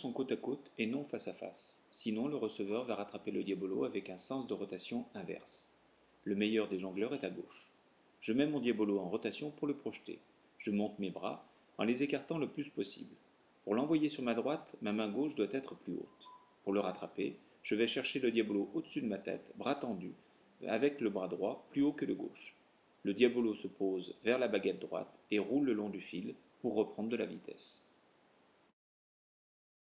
sont côte à côte et non face à face, sinon le receveur va rattraper le diabolo avec un sens de rotation inverse. Le meilleur des jongleurs est à gauche. Je mets mon diabolo en rotation pour le projeter. Je monte mes bras en les écartant le plus possible. Pour l'envoyer sur ma droite, ma main gauche doit être plus haute. Pour le rattraper, je vais chercher le diabolo au-dessus de ma tête, bras tendu, avec le bras droit plus haut que le gauche. Le diabolo se pose vers la baguette droite et roule le long du fil pour reprendre de la vitesse.